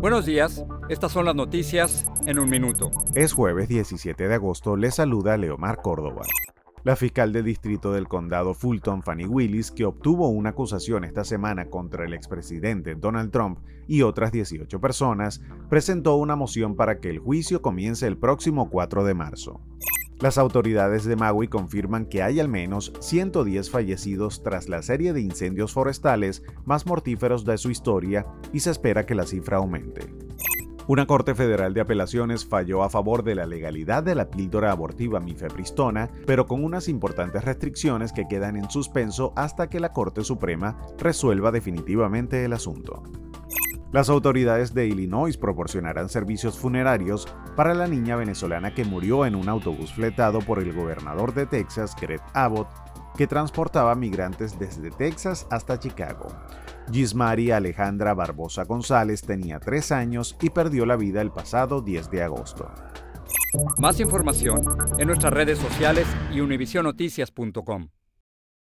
Buenos días, estas son las noticias en un minuto. Es jueves 17 de agosto, le saluda Leomar Córdoba. La fiscal de distrito del condado Fulton, Fanny Willis, que obtuvo una acusación esta semana contra el expresidente Donald Trump y otras 18 personas, presentó una moción para que el juicio comience el próximo 4 de marzo. Las autoridades de Maui confirman que hay al menos 110 fallecidos tras la serie de incendios forestales más mortíferos de su historia y se espera que la cifra aumente. Una Corte Federal de Apelaciones falló a favor de la legalidad de la píldora abortiva mifepristona, pero con unas importantes restricciones que quedan en suspenso hasta que la Corte Suprema resuelva definitivamente el asunto. Las autoridades de Illinois proporcionarán servicios funerarios para la niña venezolana que murió en un autobús fletado por el gobernador de Texas, Greg Abbott, que transportaba migrantes desde Texas hasta Chicago. Gismari Alejandra Barbosa González tenía tres años y perdió la vida el pasado 10 de agosto. Más información en nuestras redes sociales y univisionoticias.com.